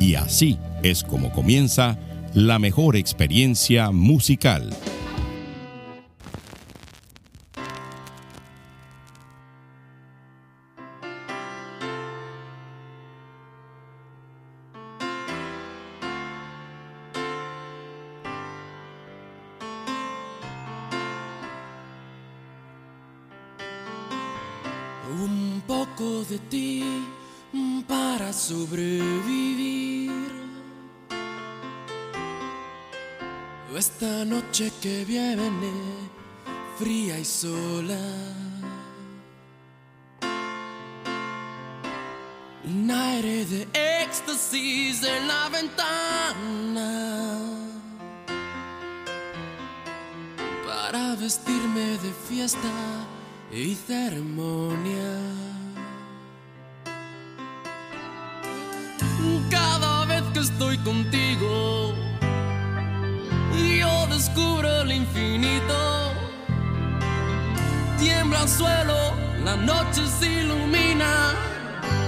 Y así es como comienza la mejor experiencia musical. Un poco de ti para sobrevivir. Esta noche que viene, fría y sola. Un aire de éxtasis en la ventana. Para vestirme de fiesta y ceremonia. Cada vez que estoy contigo, yo descubro el infinito. Tiembla el suelo, la noche se ilumina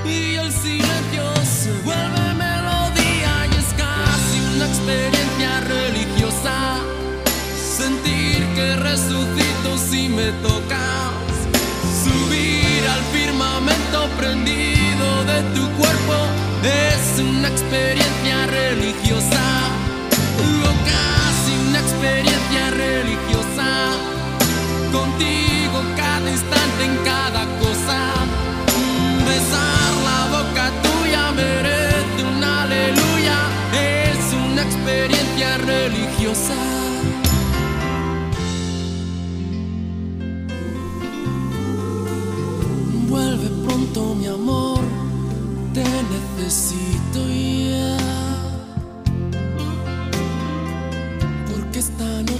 y el silencio se vuelve melodía y es casi una experiencia religiosa. Sentir que resucito si me tocas. Subir al firmamento prendido de tu cuerpo es una experiencia religiosa. Vuelve pronto mi amor, te necesito ya.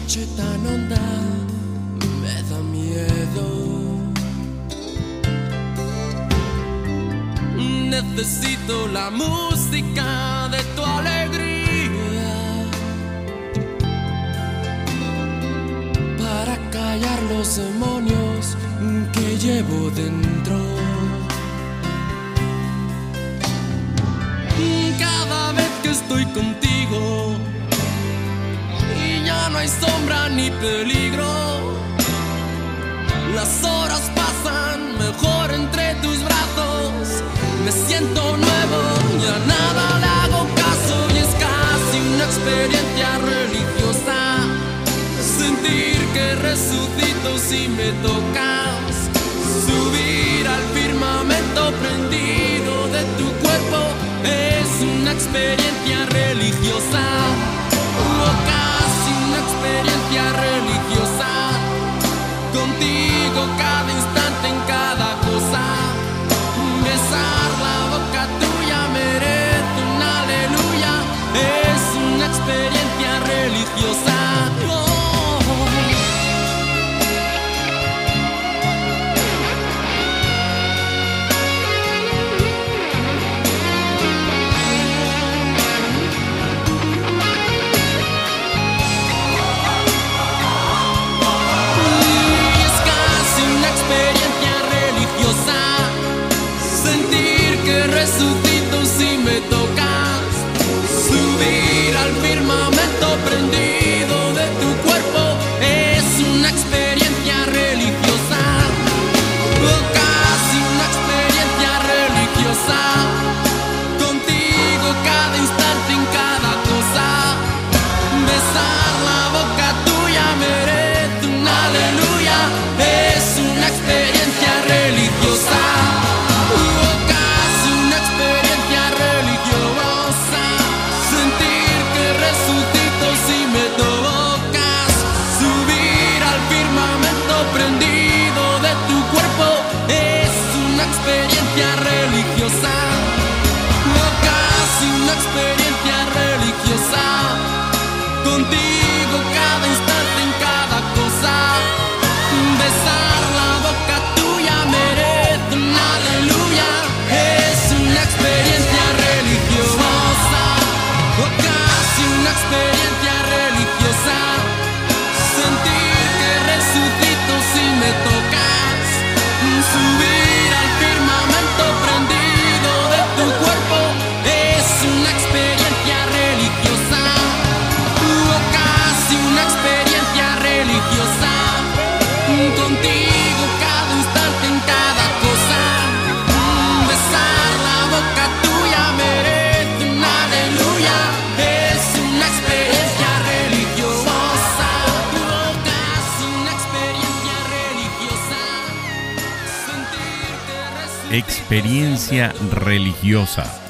Noche tan honda me da miedo. Necesito la música de tu alegría para callar los demonios que llevo dentro. Cada vez que estoy contigo no hay sombra ni peligro, las horas pasan mejor entre tus brazos. Me siento nuevo, ya nada le hago caso y es casi una experiencia religiosa. Sentir que resucito si me tocas. Subir al firmamento prendido de tu cuerpo es una experiencia religiosa. Jaure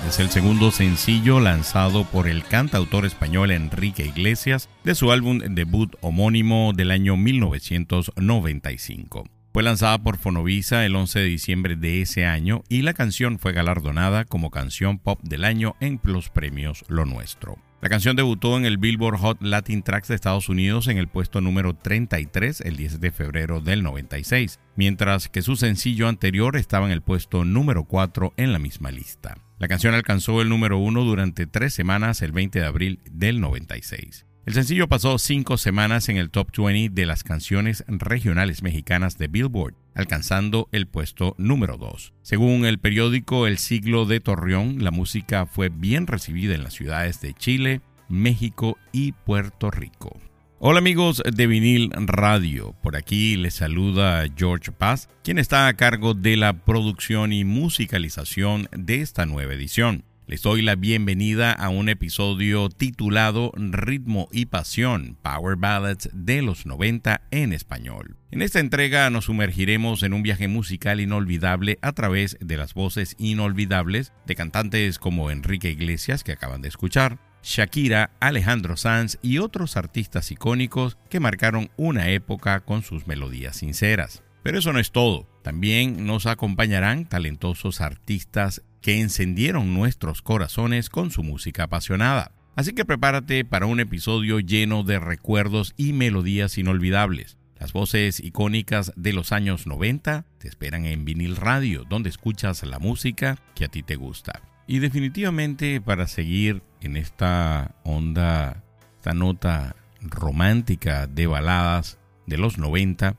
Es el segundo sencillo lanzado por el cantautor español Enrique Iglesias de su álbum debut homónimo del año 1995. Fue lanzada por Fonovisa el 11 de diciembre de ese año y la canción fue galardonada como canción pop del año en los premios Lo Nuestro. La canción debutó en el Billboard Hot Latin Tracks de Estados Unidos en el puesto número 33 el 10 de febrero del 96, mientras que su sencillo anterior estaba en el puesto número 4 en la misma lista. La canción alcanzó el número 1 durante tres semanas el 20 de abril del 96. El sencillo pasó cinco semanas en el top 20 de las canciones regionales mexicanas de Billboard, alcanzando el puesto número 2. Según el periódico El Siglo de Torreón, la música fue bien recibida en las ciudades de Chile, México y Puerto Rico. Hola amigos de Vinil Radio, por aquí les saluda George Paz, quien está a cargo de la producción y musicalización de esta nueva edición. Les doy la bienvenida a un episodio titulado Ritmo y Pasión, Power Ballads de los 90 en español. En esta entrega nos sumergiremos en un viaje musical inolvidable a través de las voces inolvidables de cantantes como Enrique Iglesias, que acaban de escuchar, Shakira, Alejandro Sanz y otros artistas icónicos que marcaron una época con sus melodías sinceras. Pero eso no es todo. También nos acompañarán talentosos artistas que encendieron nuestros corazones con su música apasionada. Así que prepárate para un episodio lleno de recuerdos y melodías inolvidables. Las voces icónicas de los años 90 te esperan en vinil radio, donde escuchas la música que a ti te gusta. Y definitivamente para seguir en esta onda, esta nota romántica de baladas de los 90,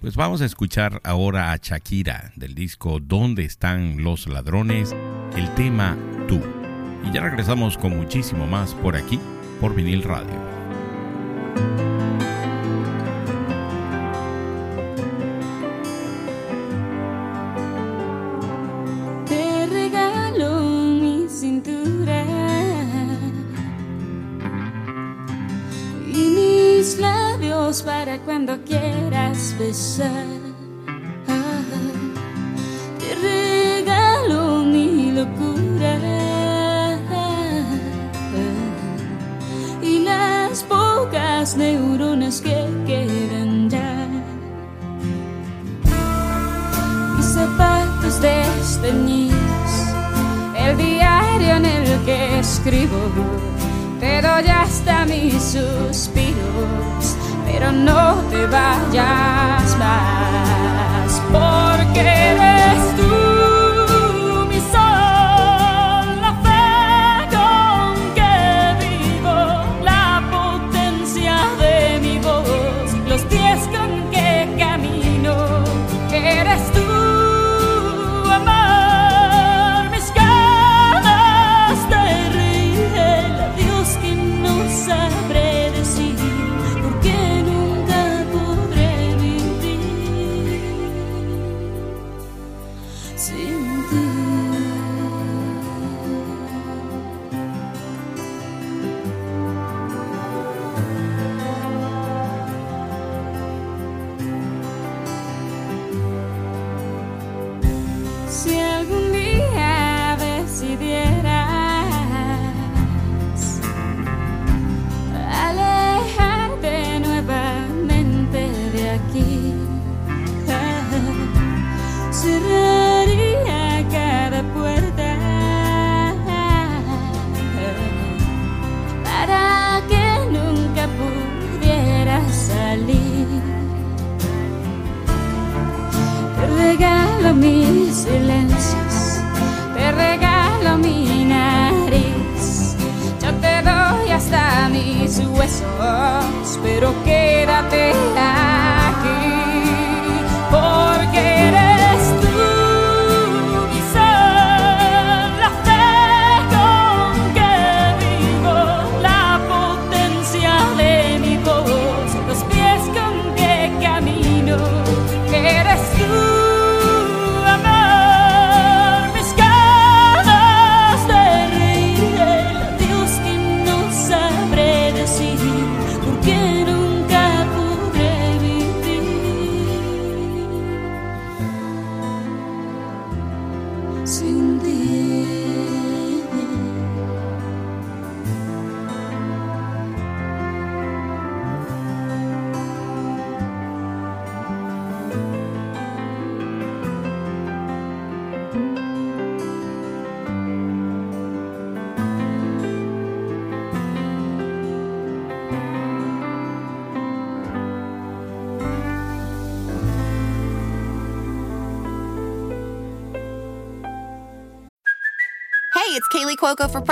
pues vamos a escuchar ahora a Shakira del disco ¿Dónde están los ladrones? El tema Tú. Y ya regresamos con muchísimo más por aquí, por vinil radio.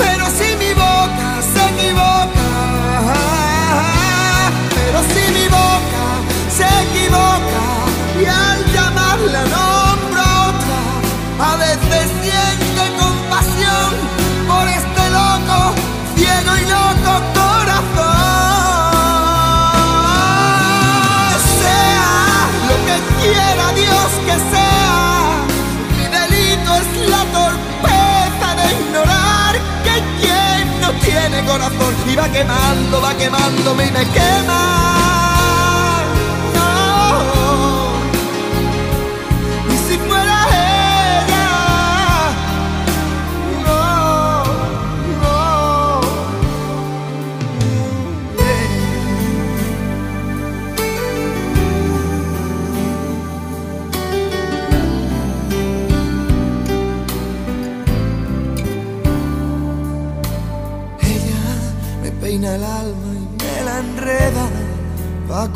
pero si mi boca se equivoca, tiene corazón y va quemando, va quemándome y me quema.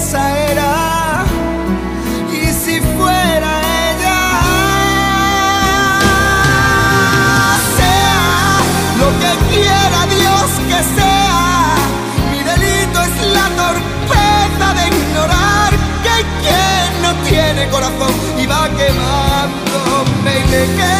esa era, y si fuera ella, sea lo que quiera Dios que sea, mi delito es la torpeza de ignorar que quien no tiene corazón y va quemándome y me quema.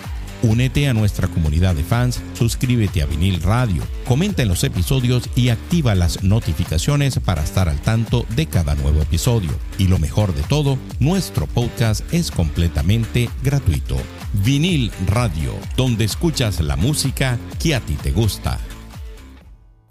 Únete a nuestra comunidad de fans, suscríbete a Vinil Radio, comenta en los episodios y activa las notificaciones para estar al tanto de cada nuevo episodio. Y lo mejor de todo, nuestro podcast es completamente gratuito. Vinil Radio, donde escuchas la música que a ti te gusta.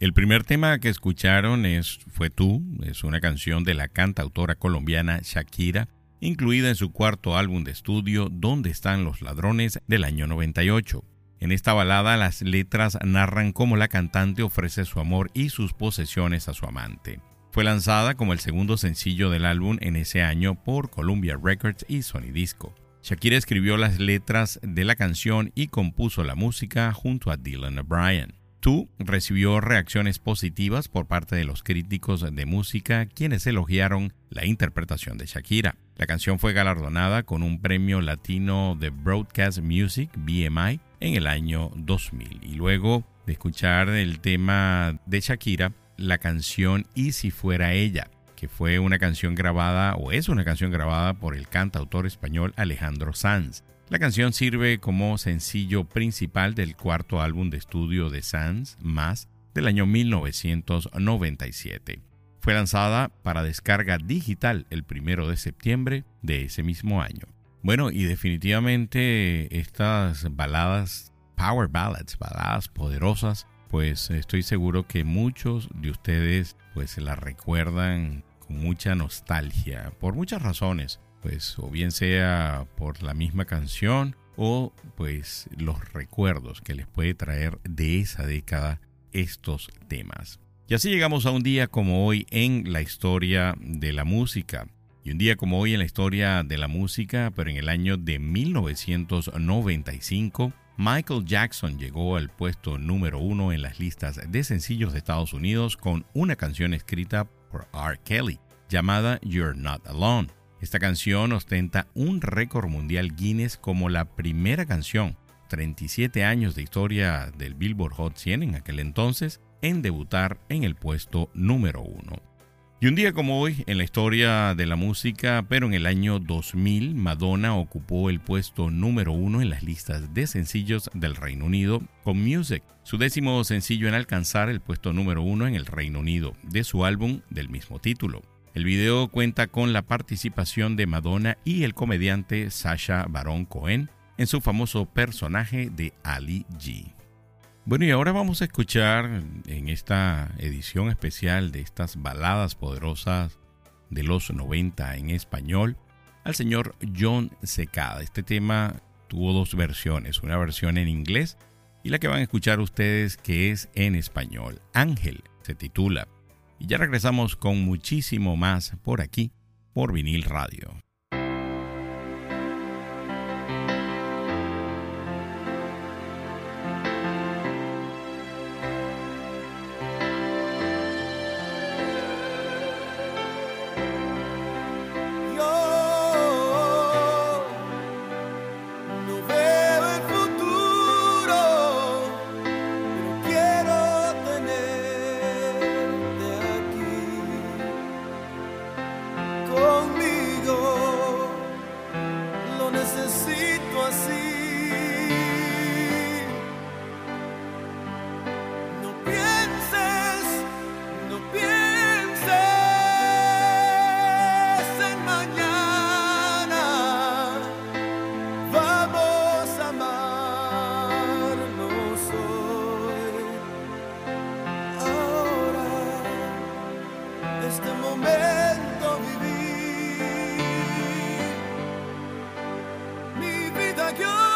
El primer tema que escucharon es Fue tú, es una canción de la cantautora colombiana Shakira, incluida en su cuarto álbum de estudio ¿Dónde están los ladrones? del año 98. En esta balada las letras narran cómo la cantante ofrece su amor y sus posesiones a su amante. Fue lanzada como el segundo sencillo del álbum en ese año por Columbia Records y Sony Disco. Shakira escribió las letras de la canción y compuso la música junto a Dylan O'Brien. Tú recibió reacciones positivas por parte de los críticos de música, quienes elogiaron la interpretación de Shakira. La canción fue galardonada con un premio latino de Broadcast Music, BMI, en el año 2000. Y luego de escuchar el tema de Shakira, la canción Y si fuera ella, que fue una canción grabada o es una canción grabada por el cantautor español Alejandro Sanz. La canción sirve como sencillo principal del cuarto álbum de estudio de Sanz, Más, del año 1997. Fue lanzada para descarga digital el primero de septiembre de ese mismo año. Bueno, y definitivamente estas baladas, power ballads, baladas poderosas, pues estoy seguro que muchos de ustedes pues se las recuerdan mucha nostalgia, por muchas razones, pues o bien sea por la misma canción o pues los recuerdos que les puede traer de esa década estos temas. Y así llegamos a un día como hoy en la historia de la música. Y un día como hoy en la historia de la música, pero en el año de 1995, Michael Jackson llegó al puesto número uno en las listas de sencillos de Estados Unidos con una canción escrita por R. Kelly, llamada You're Not Alone. Esta canción ostenta un récord mundial Guinness como la primera canción, 37 años de historia del Billboard Hot 100 en aquel entonces, en debutar en el puesto número uno. Y un día como hoy, en la historia de la música, pero en el año 2000, Madonna ocupó el puesto número uno en las listas de sencillos del Reino Unido con Music, su décimo sencillo en alcanzar el puesto número uno en el Reino Unido de su álbum del mismo título. El video cuenta con la participación de Madonna y el comediante Sasha Baron Cohen en su famoso personaje de Ali G. Bueno, y ahora vamos a escuchar en esta edición especial de estas baladas poderosas de los 90 en español al señor John Secada. Este tema tuvo dos versiones, una versión en inglés y la que van a escuchar ustedes que es en español. Ángel se titula. Y ya regresamos con muchísimo más por aquí, por vinil radio. your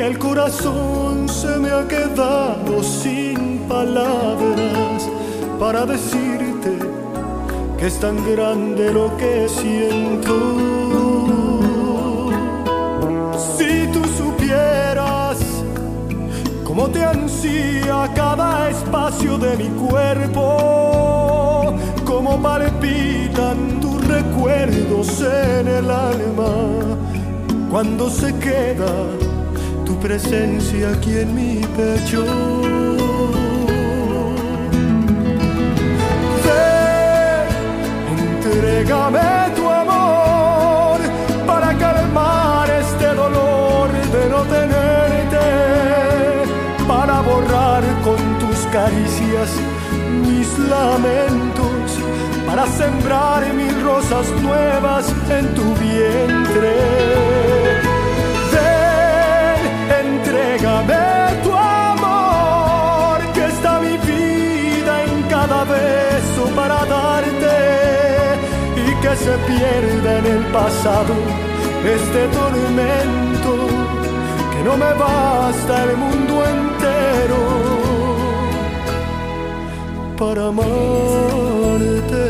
el corazón se me ha quedado sin palabras para decirte que es tan grande lo que siento. Si tú supieras cómo te ansía cada espacio de mi cuerpo, cómo palpitan tus recuerdos en el alma cuando se queda tu presencia aquí en mi pecho. entrégame tu amor para calmar este dolor de no tenerte, para borrar con tus caricias mis lamentos, para sembrar mil rosas nuevas en tu vientre. Ven, entrégame tu amor, que está mi vida en cada beso para darte que se pierda en el pasado este tormento, que no me basta el mundo entero para amarte.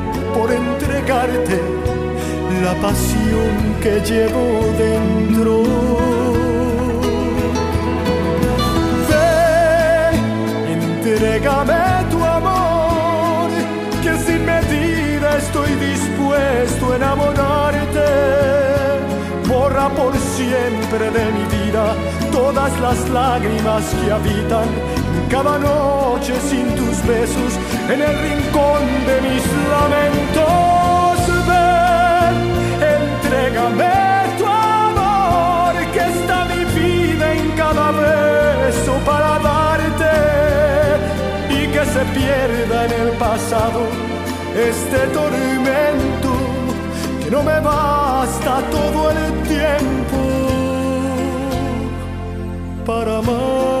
por entregarte la pasión que llevo dentro. Ven, entrégame tu amor, que sin medida estoy dispuesto a enamorarte. Borra por siempre de mi vida todas las lágrimas que habitan cada noche sin tus besos en el rincón de mis lamentos. Entrégame tu amor, que está mi vida en cada beso para darte y que se pierda en el pasado este tormento que no me basta todo el tiempo para amarte.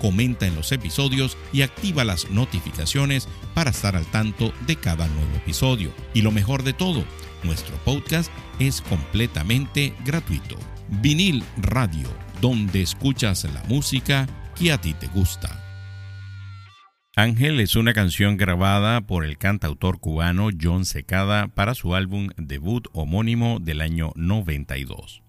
comenta en los episodios y activa las notificaciones para estar al tanto de cada nuevo episodio. Y lo mejor de todo, nuestro podcast es completamente gratuito. Vinil Radio, donde escuchas la música que a ti te gusta. Ángel es una canción grabada por el cantautor cubano John Secada para su álbum debut homónimo del año 92.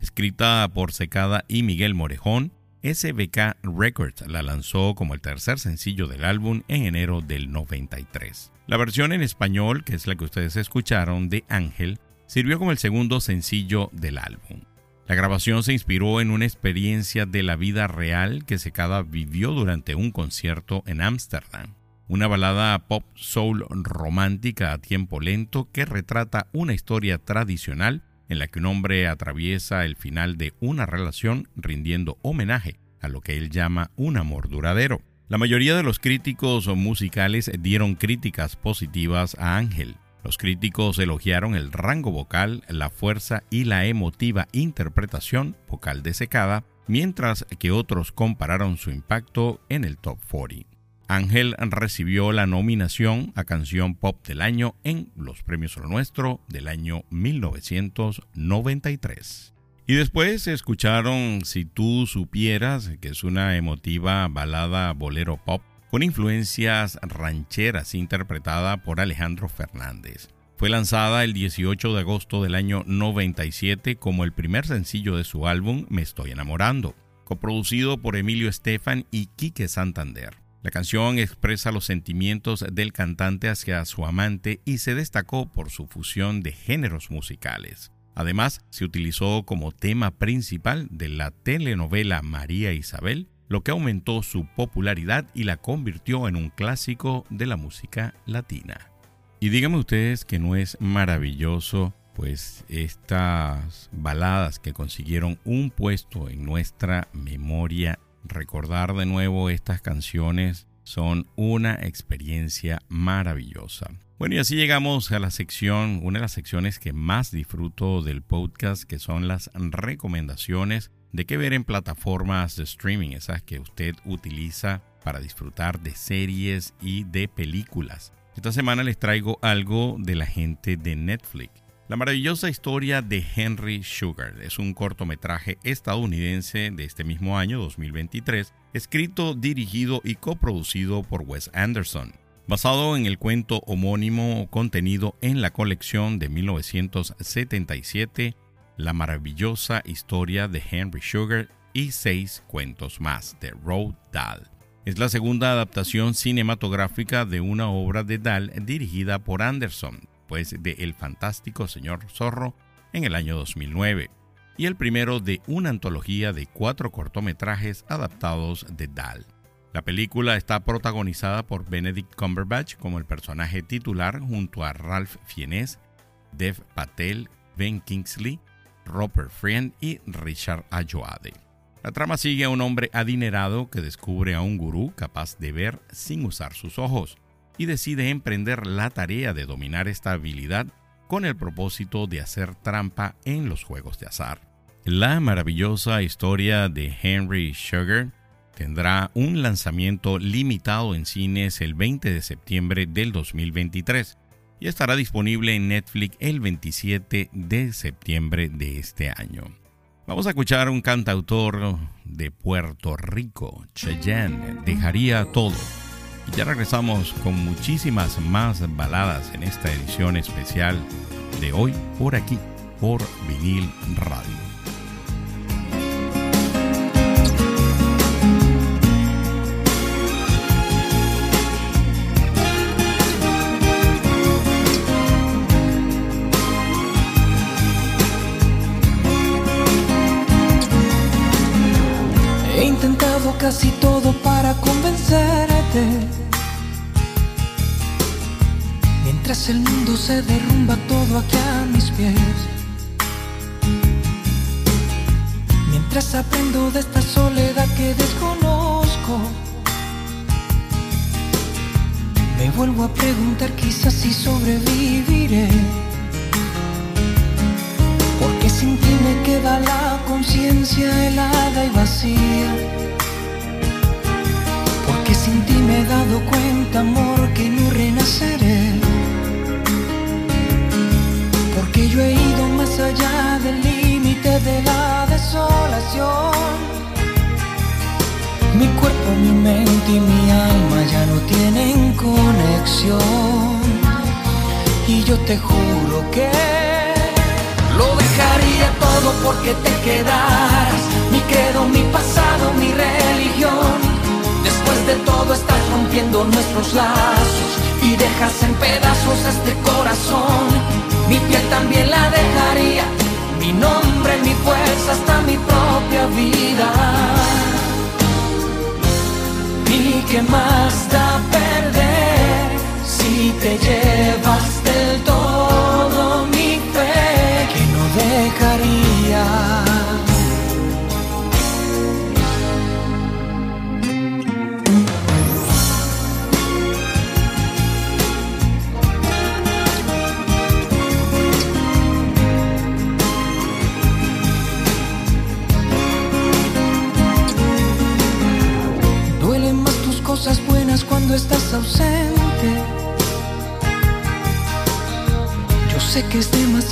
Escrita por Secada y Miguel Morejón, SBK Records la lanzó como el tercer sencillo del álbum en enero del 93. La versión en español, que es la que ustedes escucharon, de Ángel, sirvió como el segundo sencillo del álbum. La grabación se inspiró en una experiencia de la vida real que Secada vivió durante un concierto en Ámsterdam. Una balada pop soul romántica a tiempo lento que retrata una historia tradicional en la que un hombre atraviesa el final de una relación rindiendo homenaje a lo que él llama un amor duradero. La mayoría de los críticos musicales dieron críticas positivas a Ángel. Los críticos elogiaron el rango vocal, la fuerza y la emotiva interpretación vocal de Secada, mientras que otros compararon su impacto en el top 40. Ángel recibió la nominación a Canción Pop del Año en los Premios Lo Nuestro del año 1993. Y después escucharon Si tú supieras, que es una emotiva balada bolero pop con influencias rancheras interpretada por Alejandro Fernández. Fue lanzada el 18 de agosto del año 97 como el primer sencillo de su álbum Me Estoy Enamorando, coproducido por Emilio Estefan y Quique Santander. La canción expresa los sentimientos del cantante hacia su amante y se destacó por su fusión de géneros musicales. Además, se utilizó como tema principal de la telenovela María Isabel, lo que aumentó su popularidad y la convirtió en un clásico de la música latina. Y díganme ustedes que no es maravilloso, pues estas baladas que consiguieron un puesto en nuestra memoria recordar de nuevo estas canciones son una experiencia maravillosa. Bueno, y así llegamos a la sección, una de las secciones que más disfruto del podcast, que son las recomendaciones de qué ver en plataformas de streaming, esas que usted utiliza para disfrutar de series y de películas. Esta semana les traigo algo de la gente de Netflix. La maravillosa historia de Henry Sugar es un cortometraje estadounidense de este mismo año 2023, escrito, dirigido y coproducido por Wes Anderson, basado en el cuento homónimo contenido en la colección de 1977, La maravillosa historia de Henry Sugar y seis cuentos más de Roald Dahl. Es la segunda adaptación cinematográfica de una obra de Dahl dirigida por Anderson, pues de El fantástico señor Zorro en el año 2009, y el primero de una antología de cuatro cortometrajes adaptados de Dahl. La película está protagonizada por Benedict Cumberbatch como el personaje titular junto a Ralph Fiennes, Dev Patel, Ben Kingsley, Robert Friend y Richard Ayoade. La trama sigue a un hombre adinerado que descubre a un gurú capaz de ver sin usar sus ojos y decide emprender la tarea de dominar esta habilidad con el propósito de hacer trampa en los juegos de azar. La maravillosa historia de Henry Sugar tendrá un lanzamiento limitado en cines el 20 de septiembre del 2023 y estará disponible en Netflix el 27 de septiembre de este año. Vamos a escuchar un cantautor de Puerto Rico, Cheyenne, dejaría todo y ya regresamos con muchísimas más baladas en esta edición especial de hoy por aquí, por vinil radio. He intentado casi todo se derrumba todo aquí a mis pies. Mientras aprendo de esta soledad que desconozco. Me vuelvo a preguntar quizás si sobreviviré. Porque sin ti me queda la conciencia helada y vacía. Porque sin ti me he dado cuenta, amor, que no renaceré que yo he ido más allá del límite de la desolación. Mi cuerpo, mi mente y mi alma ya no tienen conexión. Y yo te juro que lo dejaría todo porque te quedaras. Mi credo, mi pasado, mi religión. Después de todo estás rompiendo nuestros lazos y dejas en pedazos este corazón mi piel también la dejaría, mi nombre, mi fuerza, hasta mi propia vida. ¿Y qué más da perder si te llevas del todo mi fe? Que no cosas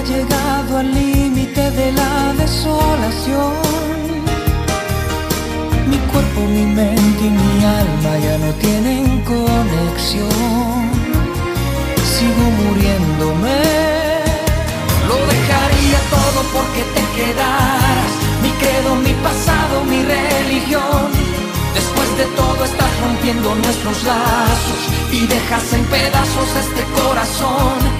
haya llegado al límite de la desolación. Mi cuerpo, mi mente y mi alma ya no tienen conexión. Sigo muriéndome. Lo dejaría todo porque te quedaras. Mi credo, mi pasado, mi religión. Después de todo estás rompiendo nuestros lazos y dejas en pedazos este corazón.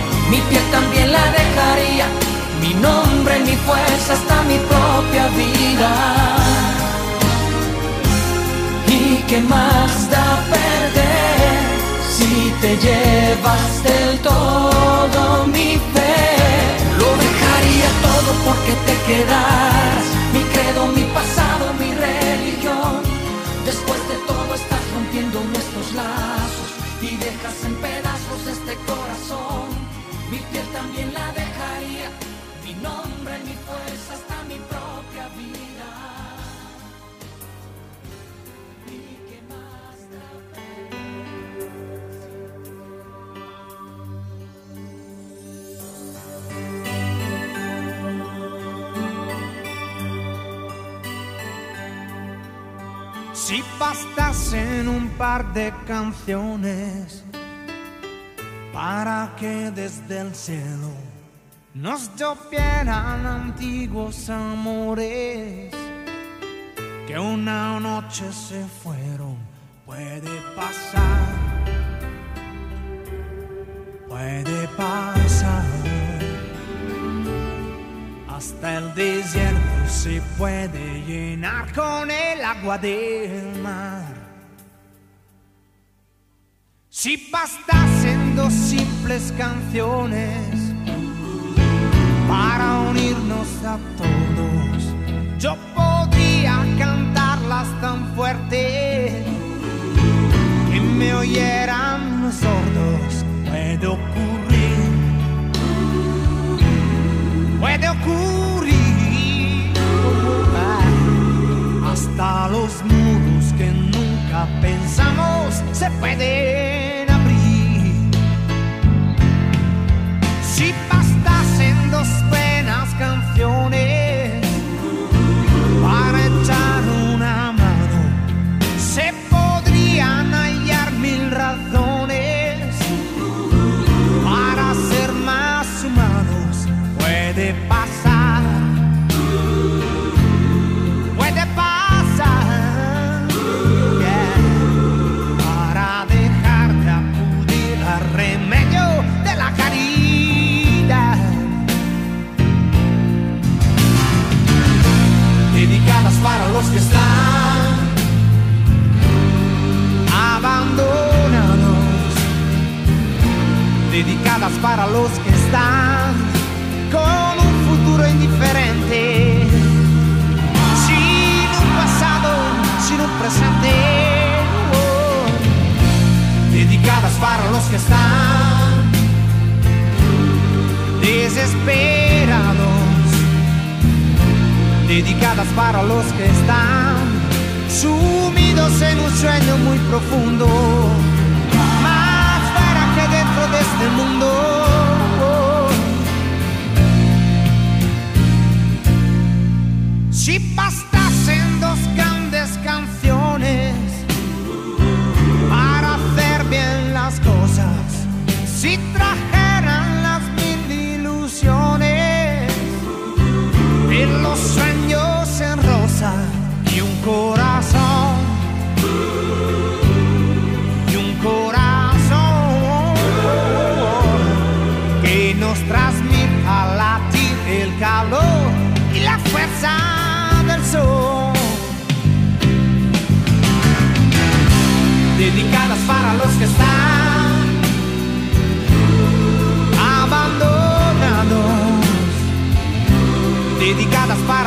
Mi piel también la dejaría. Mi nombre, mi fuerza, hasta mi propia vida. ¿Y qué más da perder si te llevas del todo mi fe? Lo dejaría todo porque te quedaras. Mi credo, mi pasado, mi fuerza, hasta mi propia vida. ¿Y qué más Si un par de canciones para que desde el cielo nos llovieran antiguos amores que una noche se fueron, puede pasar, puede pasar. Hasta el desierto se puede llenar con el agua del mar. Si bastasen dos simples canciones para unirnos a todos, yo podría cantarlas tan fuerte que me oyeran los sordos. Puede ocurrir puede ocurrir. Hasta los muros que nunca pensamos se pueden abrir. Si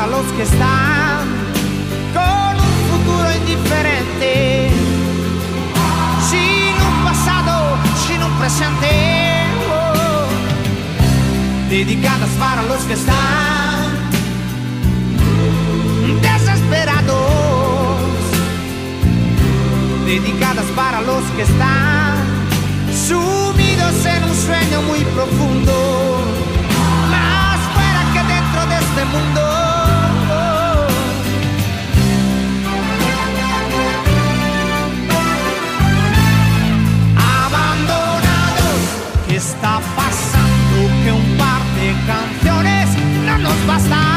para los que están con un futuro indiferente, sin un pasado, sin un presente, oh. dedicadas para los que están desesperados, dedicadas para los que están sumidos en un sueño muy profundo, más fuera que dentro de este mundo. Canciones no nos bastará.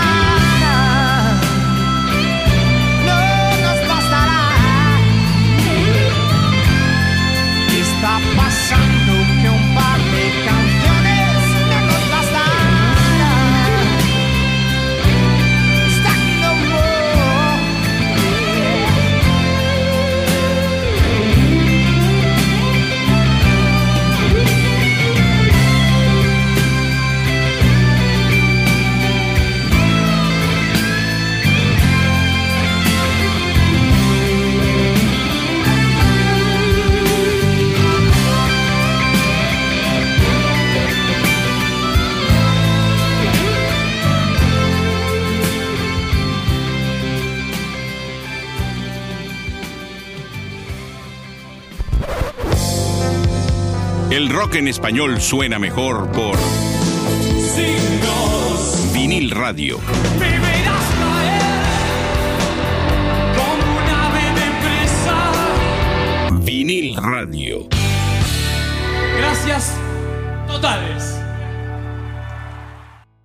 Rock en español suena mejor por Signos, vinil radio. me verás caer como un ave de presa. Vinil radio. Gracias totales.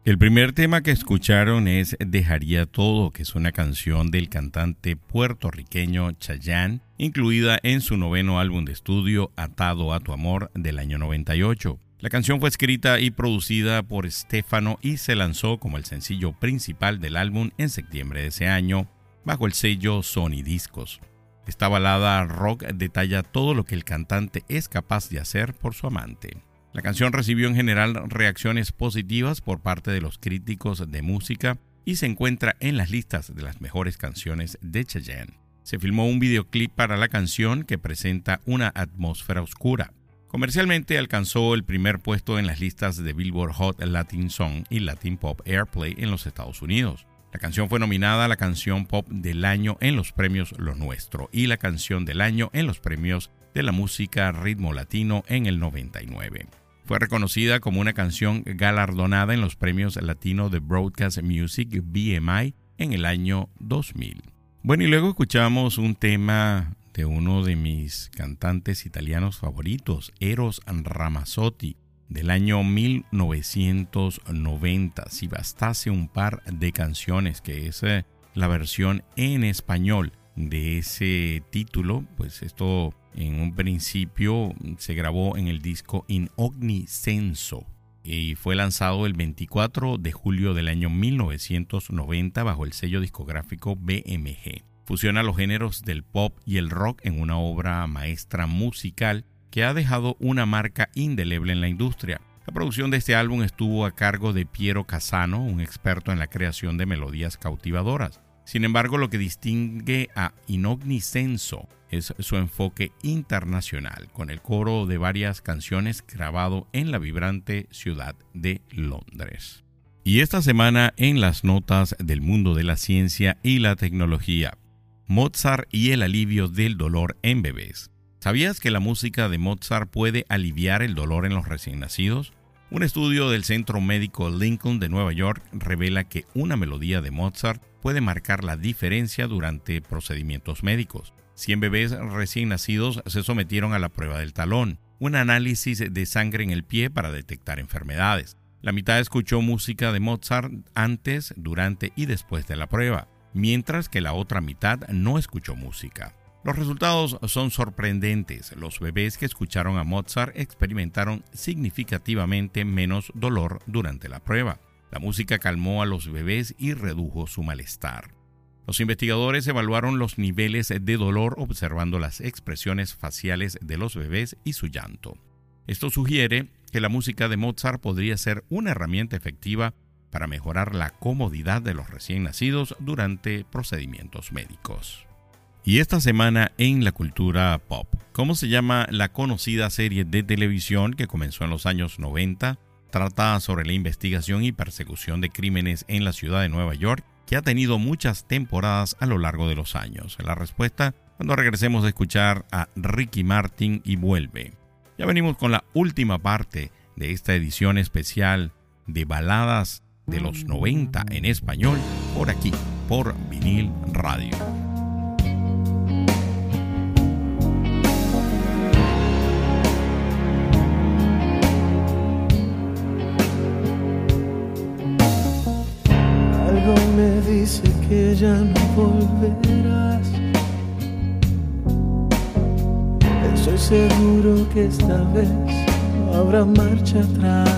El primer tema que escucharon es Dejaría Todo, que es una canción del cantante puertorriqueño Chayanne, incluida en su noveno álbum de estudio Atado a tu Amor del año 98. La canción fue escrita y producida por Stefano y se lanzó como el sencillo principal del álbum en septiembre de ese año, bajo el sello Sony Discos. Esta balada rock detalla todo lo que el cantante es capaz de hacer por su amante. La canción recibió en general reacciones positivas por parte de los críticos de música y se encuentra en las listas de las mejores canciones de Cheyenne. Se filmó un videoclip para la canción que presenta una atmósfera oscura. Comercialmente alcanzó el primer puesto en las listas de Billboard Hot Latin Song y Latin Pop Airplay en los Estados Unidos. La canción fue nominada a la canción pop del año en los premios Lo Nuestro y la canción del año en los premios de la música ritmo latino en el 99. Fue reconocida como una canción galardonada en los premios latino de Broadcast Music BMI en el año 2000. Bueno, y luego escuchamos un tema de uno de mis cantantes italianos favoritos, Eros Ramazzotti, del año 1990. Si bastase un par de canciones, que es eh, la versión en español de ese título, pues esto en un principio se grabó en el disco In Ogni Senso y fue lanzado el 24 de julio del año 1990 bajo el sello discográfico BMG. Fusiona los géneros del pop y el rock en una obra maestra musical que ha dejado una marca indeleble en la industria. La producción de este álbum estuvo a cargo de Piero Casano, un experto en la creación de melodías cautivadoras. Sin embargo, lo que distingue a Inognicenso es su enfoque internacional, con el coro de varias canciones grabado en la vibrante ciudad de Londres. Y esta semana en las notas del mundo de la ciencia y la tecnología, Mozart y el alivio del dolor en bebés. ¿Sabías que la música de Mozart puede aliviar el dolor en los recién nacidos? Un estudio del Centro Médico Lincoln de Nueva York revela que una melodía de Mozart puede marcar la diferencia durante procedimientos médicos. 100 bebés recién nacidos se sometieron a la prueba del talón, un análisis de sangre en el pie para detectar enfermedades. La mitad escuchó música de Mozart antes, durante y después de la prueba, mientras que la otra mitad no escuchó música. Los resultados son sorprendentes. Los bebés que escucharon a Mozart experimentaron significativamente menos dolor durante la prueba. La música calmó a los bebés y redujo su malestar. Los investigadores evaluaron los niveles de dolor observando las expresiones faciales de los bebés y su llanto. Esto sugiere que la música de Mozart podría ser una herramienta efectiva para mejorar la comodidad de los recién nacidos durante procedimientos médicos. Y esta semana en la cultura pop, ¿cómo se llama la conocida serie de televisión que comenzó en los años 90? Trata sobre la investigación y persecución de crímenes en la ciudad de Nueva York que ha tenido muchas temporadas a lo largo de los años? La respuesta cuando regresemos a escuchar a Ricky Martin y vuelve. Ya venimos con la última parte de esta edición especial de baladas de los 90 en español por aquí, por vinil radio. Dice que ya no volverás. Estoy seguro que esta vez no habrá marcha atrás.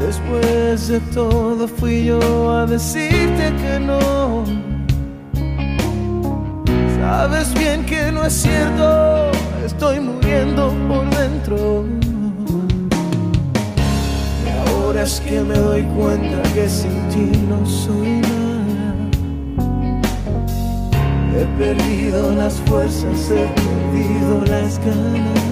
Después de todo fui yo a decirte que no. Sabes bien que no es cierto, estoy muriendo por dentro es que me doy cuenta que sin ti no soy nada. He perdido las fuerzas, he perdido las ganas.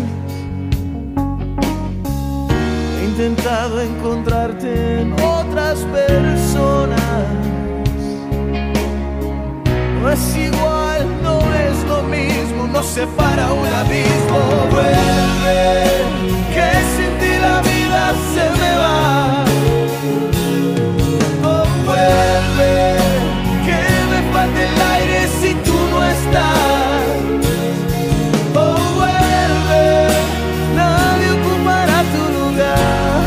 He intentado encontrarte en otras personas. No es igual, no es lo mismo, no separa un abismo. Vuelve, que sin se me va. Oh, vuelve, nadie ocupará tu lugar.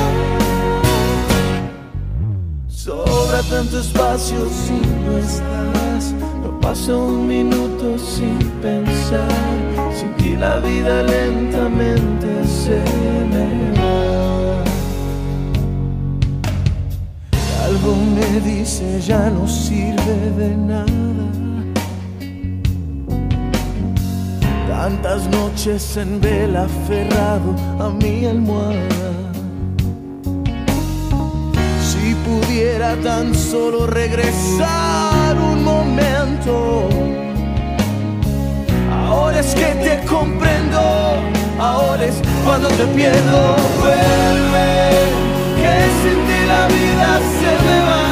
Sobra tanto espacio si no estás. No paso un minuto sin pensar. Sin ti la vida lentamente se me va. Dice ya no sirve de nada Tantas noches en vela aferrado a mi almohada. Si pudiera tan solo regresar un momento. Ahora es que te comprendo, ahora es cuando te pierdo. Vuelve, que sin ti la vida se me va.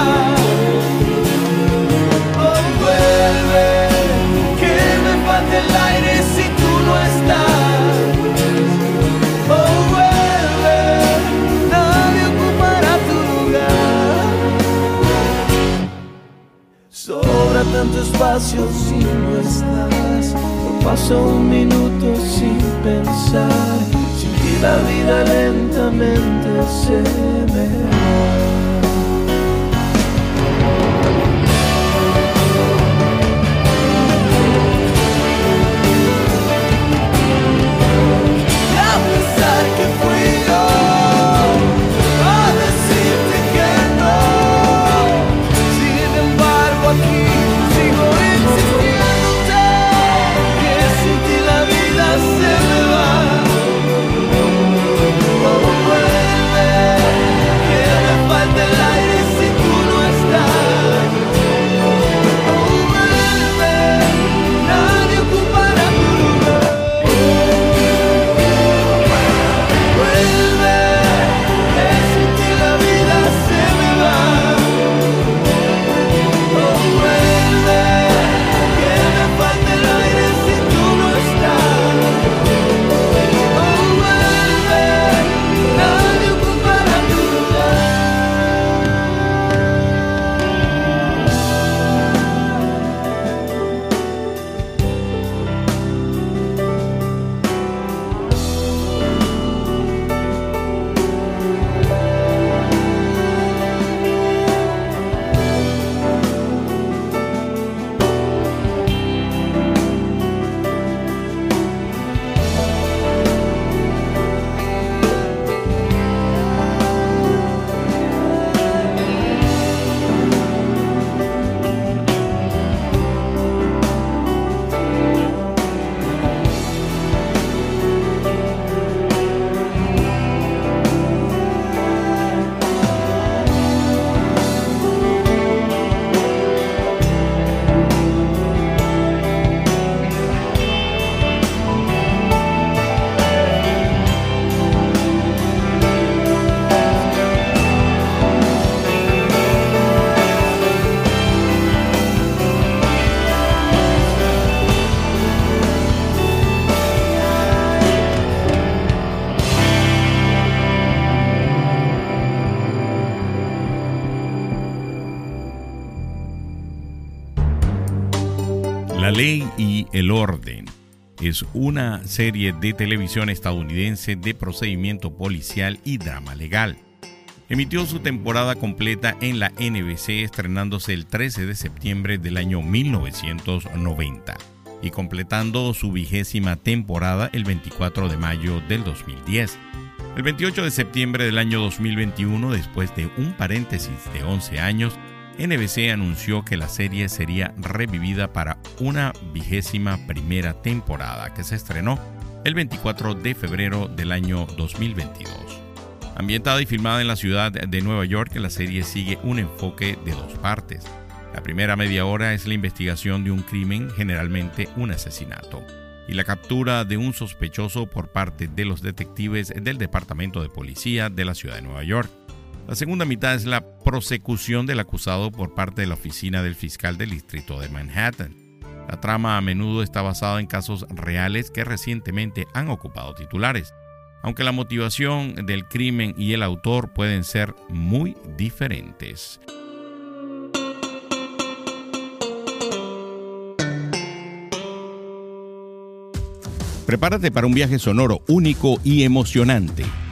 Espacio si no estás. No paso un minuto sin pensar. Sin ti la vida lentamente se me. Es una serie de televisión estadounidense de procedimiento policial y drama legal. Emitió su temporada completa en la NBC estrenándose el 13 de septiembre del año 1990 y completando su vigésima temporada el 24 de mayo del 2010. El 28 de septiembre del año 2021, después de un paréntesis de 11 años, NBC anunció que la serie sería revivida para una vigésima primera temporada que se estrenó el 24 de febrero del año 2022. Ambientada y filmada en la ciudad de Nueva York, la serie sigue un enfoque de dos partes. La primera media hora es la investigación de un crimen, generalmente un asesinato, y la captura de un sospechoso por parte de los detectives del Departamento de Policía de la ciudad de Nueva York. La segunda mitad es la prosecución del acusado por parte de la oficina del fiscal del distrito de Manhattan. La trama a menudo está basada en casos reales que recientemente han ocupado titulares, aunque la motivación del crimen y el autor pueden ser muy diferentes. Prepárate para un viaje sonoro único y emocionante.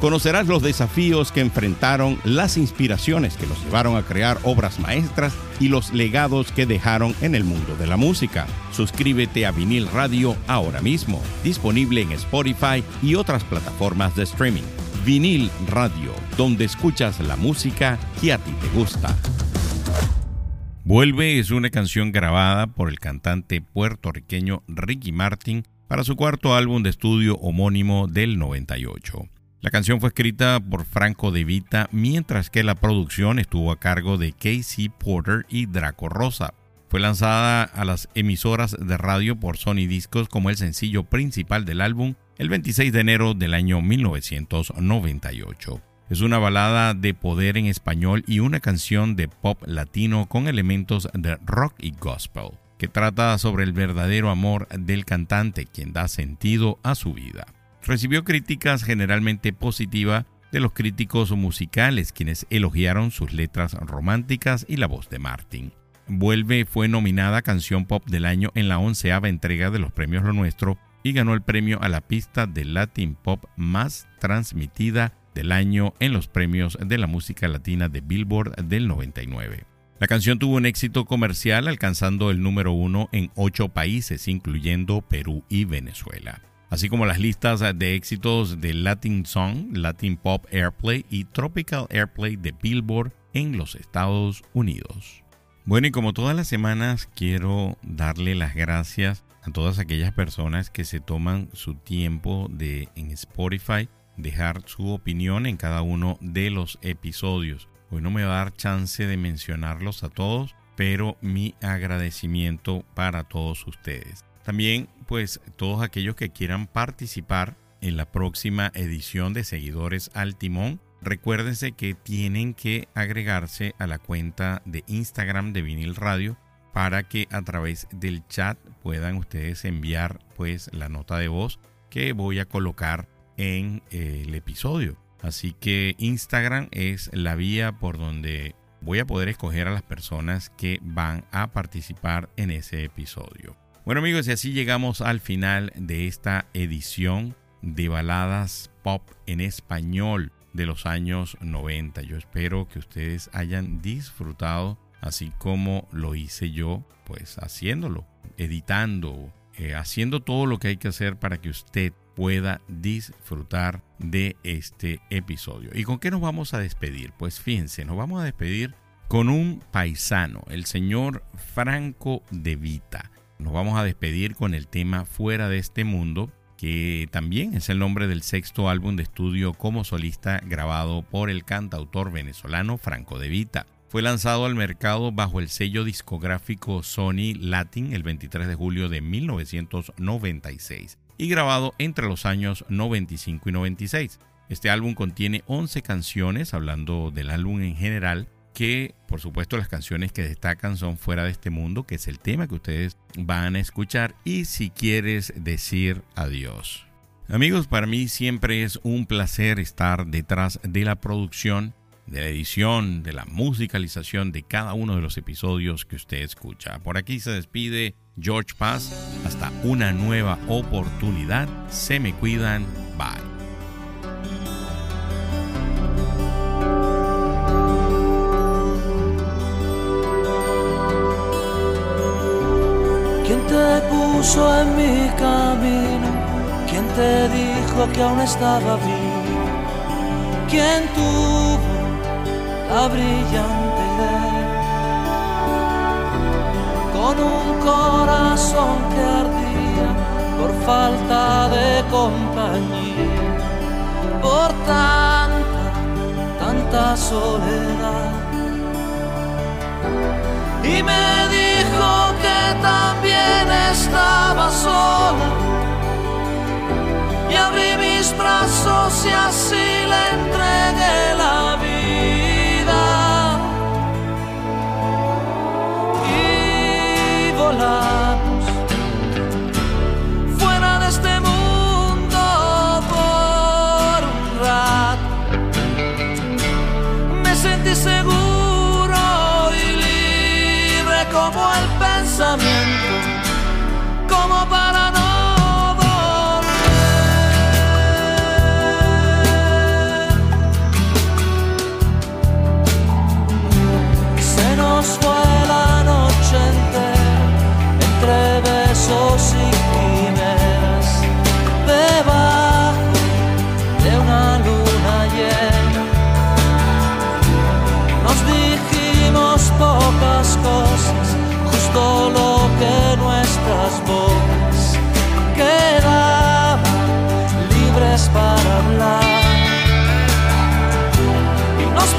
Conocerás los desafíos que enfrentaron, las inspiraciones que los llevaron a crear obras maestras y los legados que dejaron en el mundo de la música. Suscríbete a Vinil Radio ahora mismo, disponible en Spotify y otras plataformas de streaming. Vinil Radio, donde escuchas la música que a ti te gusta. Vuelve es una canción grabada por el cantante puertorriqueño Ricky Martin para su cuarto álbum de estudio homónimo del 98. La canción fue escrita por Franco De Vita, mientras que la producción estuvo a cargo de Casey Porter y Draco Rosa. Fue lanzada a las emisoras de radio por Sony Discos como el sencillo principal del álbum el 26 de enero del año 1998. Es una balada de poder en español y una canción de pop latino con elementos de rock y gospel, que trata sobre el verdadero amor del cantante, quien da sentido a su vida. Recibió críticas generalmente positivas de los críticos musicales, quienes elogiaron sus letras románticas y la voz de Martin. Vuelve fue nominada Canción Pop del Año en la onceava entrega de los premios Lo Nuestro y ganó el premio a la pista de Latin Pop más transmitida del año en los premios de la música latina de Billboard del 99. La canción tuvo un éxito comercial alcanzando el número uno en ocho países, incluyendo Perú y Venezuela, así como las listas de éxitos de Latin Song, Latin Pop Airplay y Tropical Airplay de Billboard en los Estados Unidos. Bueno, y como todas las semanas quiero darle las gracias a todas aquellas personas que se toman su tiempo de en Spotify dejar su opinión en cada uno de los episodios. Hoy no me va a dar chance de mencionarlos a todos, pero mi agradecimiento para todos ustedes. También, pues, todos aquellos que quieran participar en la próxima edición de Seguidores al Timón, recuérdense que tienen que agregarse a la cuenta de Instagram de Vinil Radio para que a través del chat puedan ustedes enviar pues la nota de voz que voy a colocar en el episodio. Así que Instagram es la vía por donde voy a poder escoger a las personas que van a participar en ese episodio. Bueno amigos, y así llegamos al final de esta edición de baladas pop en español de los años 90. Yo espero que ustedes hayan disfrutado así como lo hice yo, pues haciéndolo, editando, eh, haciendo todo lo que hay que hacer para que usted pueda disfrutar de este episodio. ¿Y con qué nos vamos a despedir? Pues fíjense, nos vamos a despedir con un paisano, el señor Franco de Vita. Nos vamos a despedir con el tema Fuera de este mundo, que también es el nombre del sexto álbum de estudio como solista grabado por el cantautor venezolano Franco de Vita. Fue lanzado al mercado bajo el sello discográfico Sony Latin el 23 de julio de 1996 y grabado entre los años 95 y 96. Este álbum contiene 11 canciones, hablando del álbum en general, que por supuesto las canciones que destacan son Fuera de este mundo, que es el tema que ustedes van a escuchar, y Si quieres decir adiós. Amigos, para mí siempre es un placer estar detrás de la producción, de la edición, de la musicalización de cada uno de los episodios que usted escucha. Por aquí se despide George Paz. Hasta una nueva oportunidad. Se me cuidan. Bye. Te puso en mi camino? ¿Quién te dijo que aún estaba vivo? ¿Quién tuvo la brillante idea? Con un corazón que ardía por falta de compañía, por tanta, tanta soledad. Y me dijo que también estaba sola. Y abrí mis brazos y así le entregué la vida. Y volamos justo lo que nuestras bocas quedaban libres para hablar. Y nos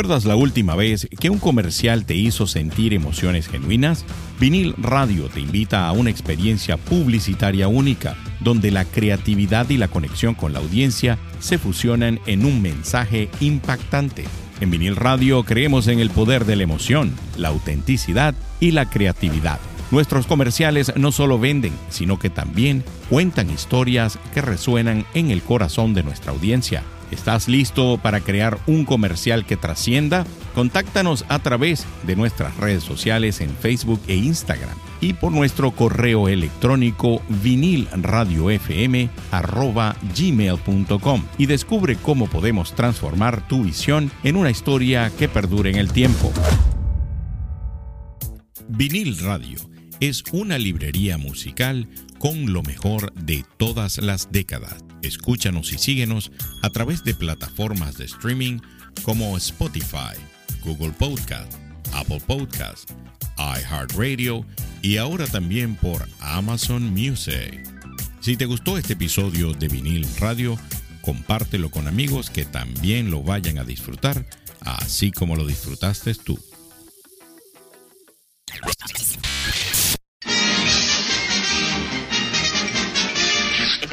¿Recuerdas la última vez que un comercial te hizo sentir emociones genuinas? Vinil Radio te invita a una experiencia publicitaria única, donde la creatividad y la conexión con la audiencia se fusionan en un mensaje impactante. En Vinil Radio creemos en el poder de la emoción, la autenticidad y la creatividad. Nuestros comerciales no solo venden, sino que también cuentan historias que resuenan en el corazón de nuestra audiencia. ¿Estás listo para crear un comercial que trascienda? Contáctanos a través de nuestras redes sociales en Facebook e Instagram y por nuestro correo electrónico vinilradiofm.gmail.com y descubre cómo podemos transformar tu visión en una historia que perdure en el tiempo. Vinil Radio es una librería musical con lo mejor de todas las décadas. Escúchanos y síguenos a través de plataformas de streaming como Spotify, Google Podcast, Apple Podcast, iHeartRadio y ahora también por Amazon Music. Si te gustó este episodio de Vinil Radio, compártelo con amigos que también lo vayan a disfrutar, así como lo disfrutaste tú.